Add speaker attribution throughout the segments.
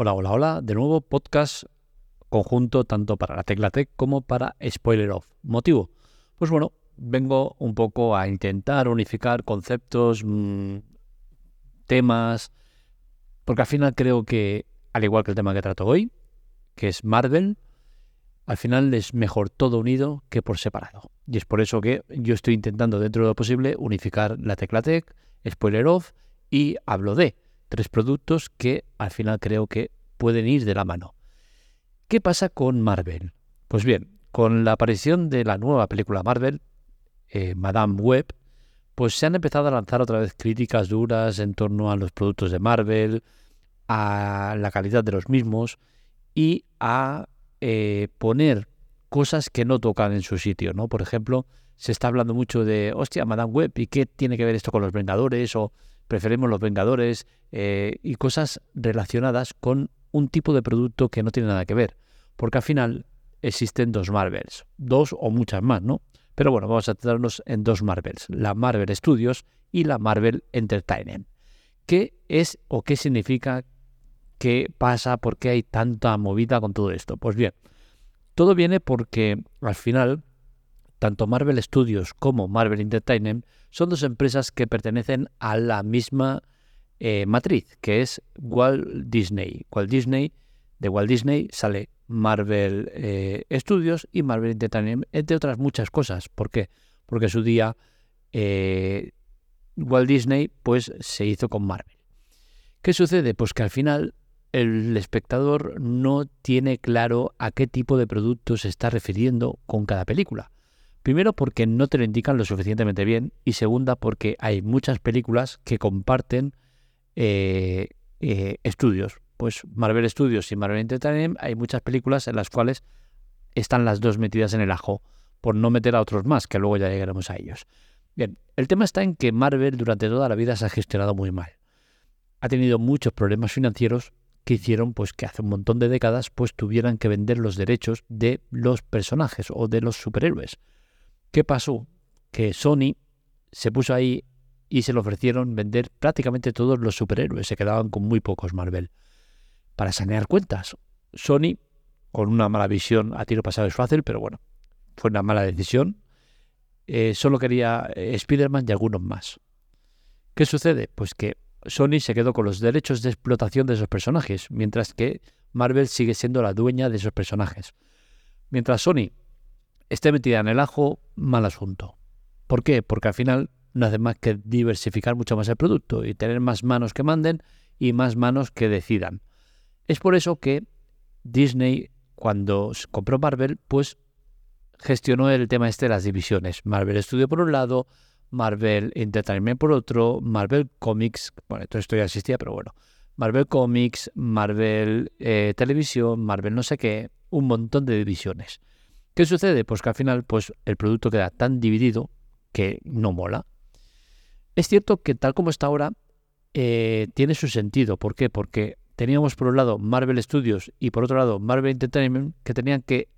Speaker 1: Hola, hola, hola. De nuevo, podcast conjunto tanto para la Tecla Tech como para Spoiler Off. ¿Motivo? Pues bueno, vengo un poco a intentar unificar conceptos, mmm, temas, porque al final creo que, al igual que el tema que trato hoy, que es Marvel, al final es mejor todo unido que por separado. Y es por eso que yo estoy intentando, dentro de lo posible, unificar la Tecla Tech, Spoiler Off y hablo de tres productos que al final creo que pueden ir de la mano. ¿Qué pasa con Marvel? Pues bien, con la aparición de la nueva película Marvel, eh, Madame Web, pues se han empezado a lanzar otra vez críticas duras en torno a los productos de Marvel, a la calidad de los mismos y a eh, poner cosas que no tocan en su sitio, ¿no? Por ejemplo, se está hablando mucho de, hostia, Madame Web, ¿y qué tiene que ver esto con los Vengadores? O preferimos los Vengadores eh, y cosas relacionadas con un tipo de producto que no tiene nada que ver. Porque al final existen dos Marvels, dos o muchas más, ¿no? Pero bueno, vamos a centrarnos en dos Marvels, la Marvel Studios y la Marvel Entertainment. ¿Qué es o qué significa? ¿Qué pasa? ¿Por qué hay tanta movida con todo esto? Pues bien, todo viene porque al final tanto Marvel Studios como Marvel Entertainment son dos empresas que pertenecen a la misma eh, matriz, que es Walt Disney. Walt Disney, de Walt Disney sale Marvel eh, Studios y Marvel Entertainment, entre otras muchas cosas. ¿Por qué? Porque en su día eh, Walt Disney pues se hizo con Marvel. ¿Qué sucede? Pues que al final el espectador no tiene claro a qué tipo de producto se está refiriendo con cada película. Primero porque no te lo indican lo suficientemente bien y segunda porque hay muchas películas que comparten eh, eh, estudios. Pues Marvel Studios y Marvel Entertainment hay muchas películas en las cuales están las dos metidas en el ajo, por no meter a otros más, que luego ya llegaremos a ellos. Bien, el tema está en que Marvel durante toda la vida se ha gestionado muy mal. Ha tenido muchos problemas financieros que hicieron pues que hace un montón de décadas pues tuvieran que vender los derechos de los personajes o de los superhéroes. ¿Qué pasó? Que Sony se puso ahí y se le ofrecieron vender prácticamente todos los superhéroes, se quedaban con muy pocos Marvel. Para sanear cuentas, Sony, con una mala visión, a tiro pasado es fácil, pero bueno, fue una mala decisión, eh, solo quería eh, Spider-Man y algunos más. ¿Qué sucede? Pues que Sony se quedó con los derechos de explotación de esos personajes, mientras que Marvel sigue siendo la dueña de esos personajes. Mientras Sony esté metida en el ajo, mal asunto. ¿Por qué? Porque al final no hace más que diversificar mucho más el producto y tener más manos que manden y más manos que decidan. Es por eso que Disney, cuando compró Marvel, pues gestionó el tema este de las divisiones. Marvel Studio por un lado, Marvel Entertainment por otro, Marvel Comics, bueno, todo esto ya existía, pero bueno, Marvel Comics, Marvel eh, Televisión, Marvel no sé qué, un montón de divisiones. ¿Qué sucede? Pues que al final pues, el producto queda tan dividido que no mola. Es cierto que tal como está ahora, eh, tiene su sentido. ¿Por qué? Porque teníamos por un lado Marvel Studios y por otro lado Marvel Entertainment que tenían que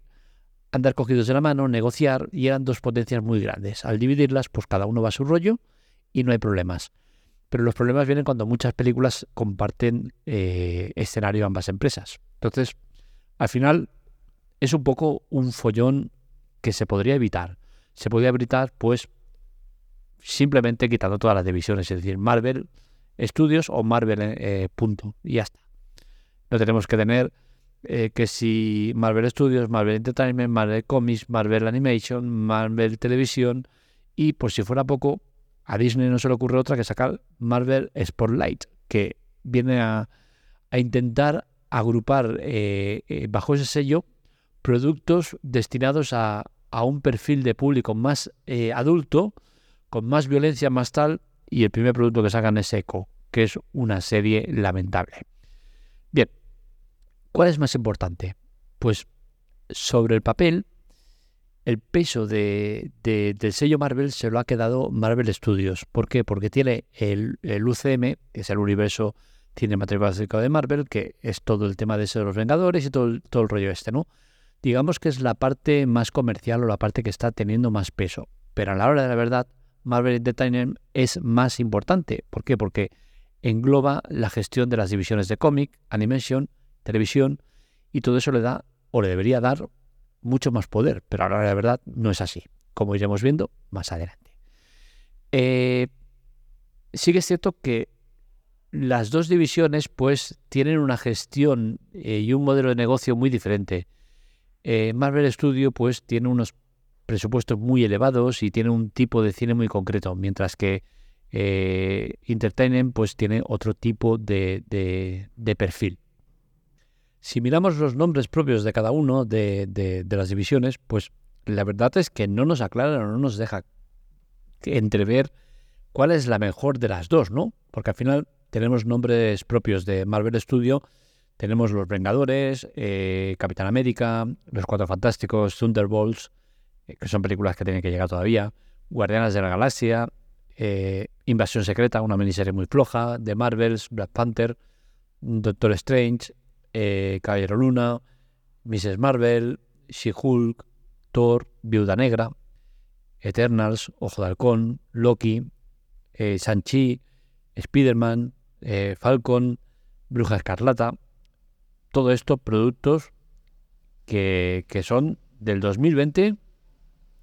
Speaker 1: andar cogidos de la mano, negociar y eran dos potencias muy grandes. Al dividirlas, pues cada uno va a su rollo y no hay problemas. Pero los problemas vienen cuando muchas películas comparten eh, escenario ambas empresas. Entonces, al final es un poco un follón que se podría evitar. Se podría evitar, pues, simplemente quitando todas las divisiones, es decir, Marvel Studios o Marvel eh, punto, y ya está. No tenemos que tener eh, que si Marvel Studios, Marvel Entertainment, Marvel Comics, Marvel Animation, Marvel Televisión, y por si fuera poco, a Disney no se le ocurre otra que sacar Marvel Spotlight, que viene a, intentar agrupar eh, bajo ese sello productos destinados a, un perfil de público más eh, adulto, con más violencia, más tal, y el primer producto que sacan es Echo, que es una serie lamentable. Bien, ¿cuál es más importante? Pues sobre el papel, el peso de, del sello Marvel se lo ha quedado Marvel Studios. ¿Por qué? Porque tiene el, UCM, que es el universo cinematográfico de Marvel, que es todo el tema de los Vengadores y todo, todo el rollo este, ¿no? Digamos que es la parte más comercial o la parte que está teniendo más peso. Pero a la hora de la verdad, Marvel Entertainment es más importante. ¿Por qué? Porque engloba la gestión de las divisiones de cómic, animation televisión, y todo eso le da, o le debería dar, mucho más poder. Pero ahora la verdad no es así, como iremos viendo más adelante. Eh, sí que es cierto que las dos divisiones pues tienen una gestión eh, y un modelo de negocio muy diferente. Eh, Marvel Studio pues tiene unos presupuestos muy elevados y tiene un tipo de cine muy concreto, mientras que eh, Entertainment pues tiene otro tipo de, perfil. Si miramos los nombres propios de cada uno de, de, las divisiones, pues la verdad es que no nos aclaran o no nos deja entrever cuál es la mejor de las dos, ¿no? Porque al final tenemos nombres propios de Marvel Studio. Tenemos Los Vengadores, eh, Capitán América, Los Cuatro Fantásticos, Thunderbolts, eh, que son películas que tienen que llegar todavía, Guardianas de la Galaxia, eh, Invasión Secreta, una miniserie muy floja, The Marvels, Black Panther, Doctor Strange, Caballero Luna, Mrs. Marvel, She-Hulk, Thor, Viuda Negra, Eternals, Ojo de Halcón, Loki, Shang-Chi, Spider-Man, eh, Falcon, Bruja Escarlata, todo esto productos que, son del 2020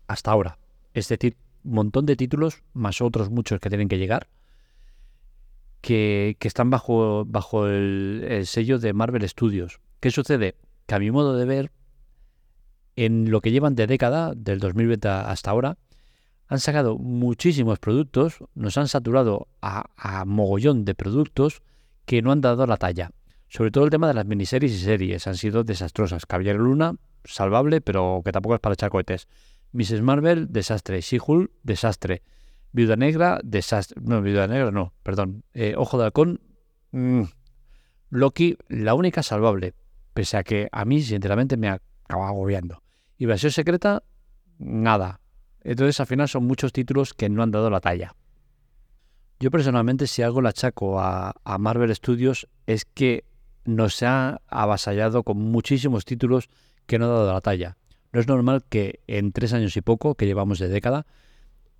Speaker 1: hasta ahora. Es decir, un montón de títulos, más otros muchos que tienen que llegar, que, están bajo, bajo el, el, sello de Marvel Studios. ¿Qué sucede? Que a mi modo de ver, en lo que llevan de década, del 2020 hasta ahora, han sacado muchísimos productos, nos han saturado a, mogollón de productos que no han dado la talla. Sobre todo el tema de las miniseries y series han sido desastrosas. Caballero Luna, salvable, pero que tampoco es para echar cohetes. Mrs. Marvel, desastre. She-Hulk, desastre. Viuda Negra, desastre. No, Viuda Negra no, perdón. Eh, Ojo de Halcón, mm. Loki, la única salvable. Pese a que a mí, sinceramente, me acaba agobiando. Invasión Secreta, nada. Entonces, al final son muchos títulos que no han dado la talla. Yo personalmente, si algo le achaco a, Marvel Studios es que nos ha avasallado con muchísimos títulos que no ha dado la talla. No es normal que en tres años y poco, que llevamos de década,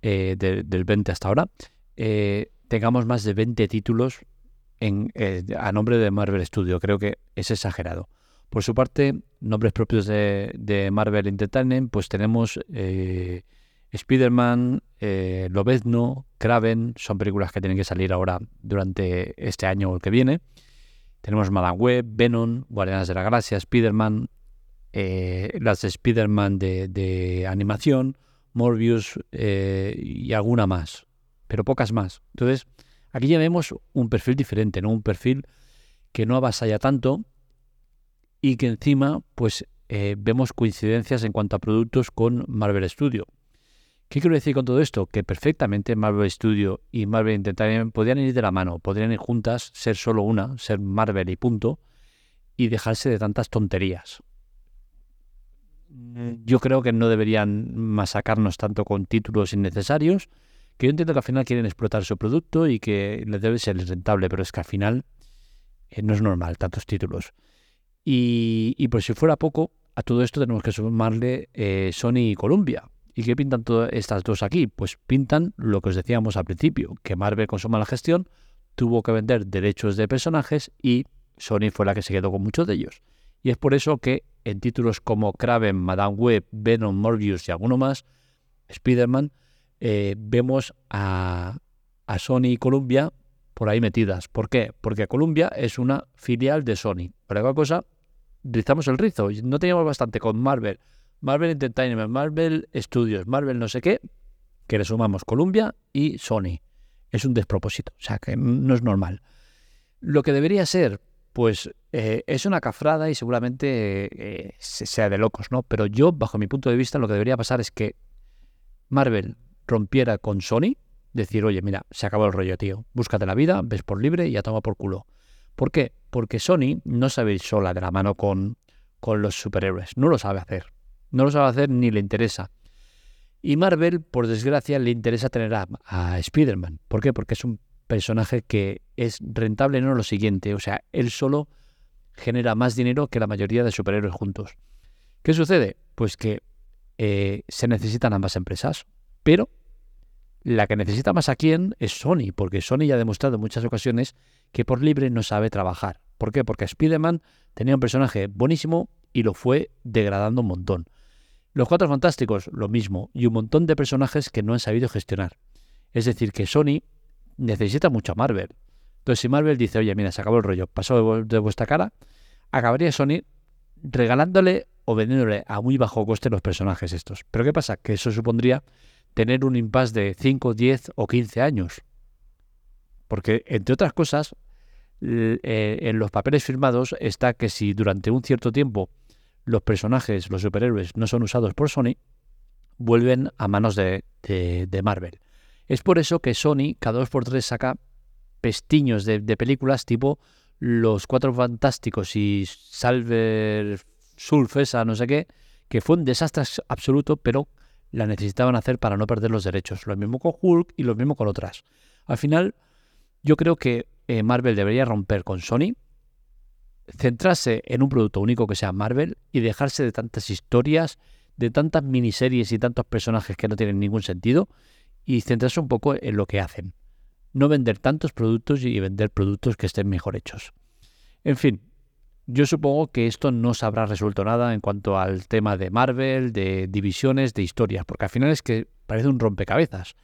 Speaker 1: eh, del 20 hasta ahora, eh, tengamos más de 20 títulos en, eh, a nombre de Marvel Studios. Creo que es exagerado. Por su parte, nombres propios de, Marvel Entertainment, pues tenemos Spider-Man, eh, Lobezno, Kraven, son películas que tienen que salir ahora durante este año o el que viene. Tenemos Madame Venom, Guardianes de la Galaxia, Spider-Man, eh, las de Spider-Man de, animación, Morbius eh, y alguna más, pero pocas más. Entonces, aquí ya vemos un perfil diferente, ¿no? Un perfil que no avasalla tanto y que encima, pues, vemos coincidencias en cuanto a productos con Marvel Studio. ¿Qué quiero decir con todo esto? Que perfectamente Marvel Studio y Marvel Entertainment podrían ir de la mano, podrían ir juntas, ser solo una, ser Marvel y punto, y dejarse de tantas tonterías. Yo creo que no deberían masacarnos tanto con títulos innecesarios, que yo entiendo que al final quieren explotar su producto y que les debe ser rentable, pero es que al final eh, no es normal tantos títulos. Y, y, por si fuera poco, a todo esto tenemos que sumarle eh, Sony y Columbia, ¿Y qué pintan todas estas dos aquí? Pues pintan lo que os decíamos al principio, que Marvel con su mala gestión tuvo que vender derechos de personajes y Sony fue la que se quedó con muchos de ellos. Y es por eso que en títulos como Kraven, Madame Web, Venom, Morbius y alguno más, Spider-Man, eh, vemos a, a Sony y Columbia por ahí metidas. ¿Por qué? Porque Columbia es una filial de Sony. Por alguna cosa, rizamos el rizo. No teníamos bastante con Marvel Marvel Entertainment, Marvel Studios, Marvel no sé qué, que le sumamos Columbia y Sony. Es un despropósito, o sea que no es normal. Lo que debería ser, pues eh, es una cafrada y seguramente eh, sea de locos, ¿no? Pero yo, bajo mi punto de vista, lo que debería pasar es que Marvel rompiera con Sony, decir, oye, mira, se acabó el rollo, tío, búscate la vida, ves por libre y ya toma por culo. ¿Por qué? Porque Sony no sabe ir sola de la mano con, con los superhéroes, no lo sabe hacer. No lo sabe hacer ni le interesa. Y Marvel, por desgracia, le interesa tener a, a Spider-Man. ¿Por qué? Porque es un personaje que es rentable, no lo siguiente. O sea, él solo genera más dinero que la mayoría de superhéroes juntos. ¿Qué sucede? Pues que eh, se necesitan ambas empresas, pero la que necesita más a quién es Sony, porque Sony ya ha demostrado en muchas ocasiones que por libre no sabe trabajar. ¿Por qué? Porque Spider-Man tenía un personaje buenísimo y lo fue degradando un montón. Los Cuatro Fantásticos, lo mismo, y un montón de personajes que no han sabido gestionar. Es decir, que Sony necesita mucho a Marvel. Entonces, si Marvel dice, oye, mira, se acabó el rollo, pasó de vuestra cara, acabaría Sony regalándole o vendiéndole a muy bajo coste los personajes estos. Pero ¿qué pasa? Que eso supondría tener un impasse de 5, 10 o 15 años. Porque, entre otras cosas, eh, en los papeles firmados está que si durante un cierto tiempo los personajes, los superhéroes, no son usados por Sony, vuelven a manos de, Marvel. Es por eso que Sony cada dos por tres saca pestiños de, películas tipo Los Cuatro Fantásticos y Salver Sulfesa, no sé qué, que fue un desastre absoluto, pero la necesitaban hacer para no perder los derechos. Lo mismo con Hulk y lo mismo con otras. Al final, yo creo que eh, Marvel debería romper con Sony, centrarse en un producto único que sea Marvel y dejarse de tantas historias, de tantas miniseries y tantos personajes que no tienen ningún sentido y centrarse un poco en lo que hacen. No vender tantos productos y vender productos que estén mejor hechos. En fin, yo supongo que esto no se habrá resuelto nada en cuanto al tema de Marvel, de divisiones, de historias, porque al final es que parece un rompecabezas.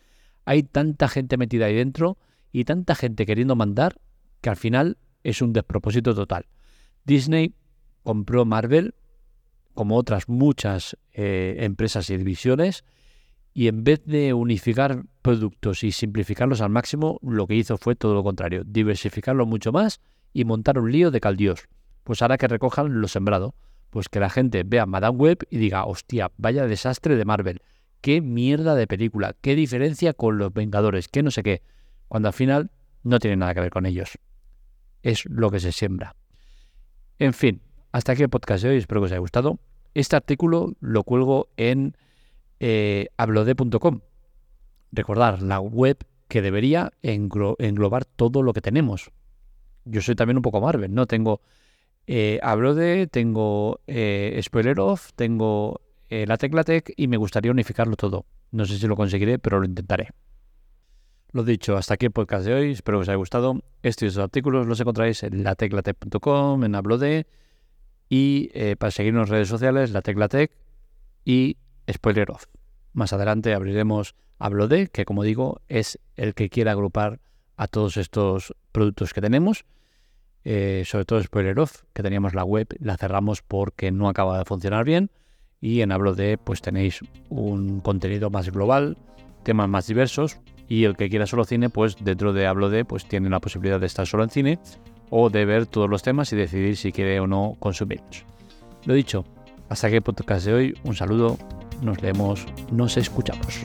Speaker 1: Hay tanta gente metida ahí dentro y tanta gente queriendo mandar que al final es un despropósito total. Disney compró Marvel, como otras muchas eh, empresas y divisiones, y en vez de unificar productos y simplificarlos al máximo, lo que hizo fue todo lo contrario, diversificarlo mucho más y montar un lío de caldios. Pues ahora que recojan lo sembrado, pues que la gente vea Madame Web y diga, hostia, vaya desastre de Marvel, qué mierda de película, qué diferencia con los Vengadores, qué no sé qué cuando al final no tiene nada que ver con ellos. Es lo que se siembra. En fin, hasta aquí el podcast de hoy, espero que os haya gustado. Este artículo lo cuelgo en eh, hablode.com. Recordar, la web que debería englobar todo lo que tenemos. Yo soy también un poco Marvel, ¿no? Tengo eh, Hablode, tengo eh, Spoiler Off, tengo eh, la Teclatec y me gustaría unificarlo todo. No sé si lo conseguiré, pero lo intentaré. Lo dicho, hasta aquí el podcast de hoy. Espero que os haya gustado. Estos artículos los encontráis en lateclatec.com, en Hablode. Y eh, para seguirnos en redes sociales, la Teclatec y Spoiler Off. Más adelante abriremos Hablode, que como digo, es el que quiere agrupar a todos estos productos que tenemos. Eh, sobre todo Spoiler Off, que teníamos la web, la cerramos porque no acaba de funcionar bien. Y en Hablode, pues tenéis un contenido más global, temas más diversos, y el que quiera solo cine, pues dentro de Hablo de, pues tiene la posibilidad de estar solo en cine o de ver todos los temas y decidir si quiere o no consumirlos. Lo dicho, hasta aquí el podcast de hoy, un saludo, nos leemos, nos escuchamos.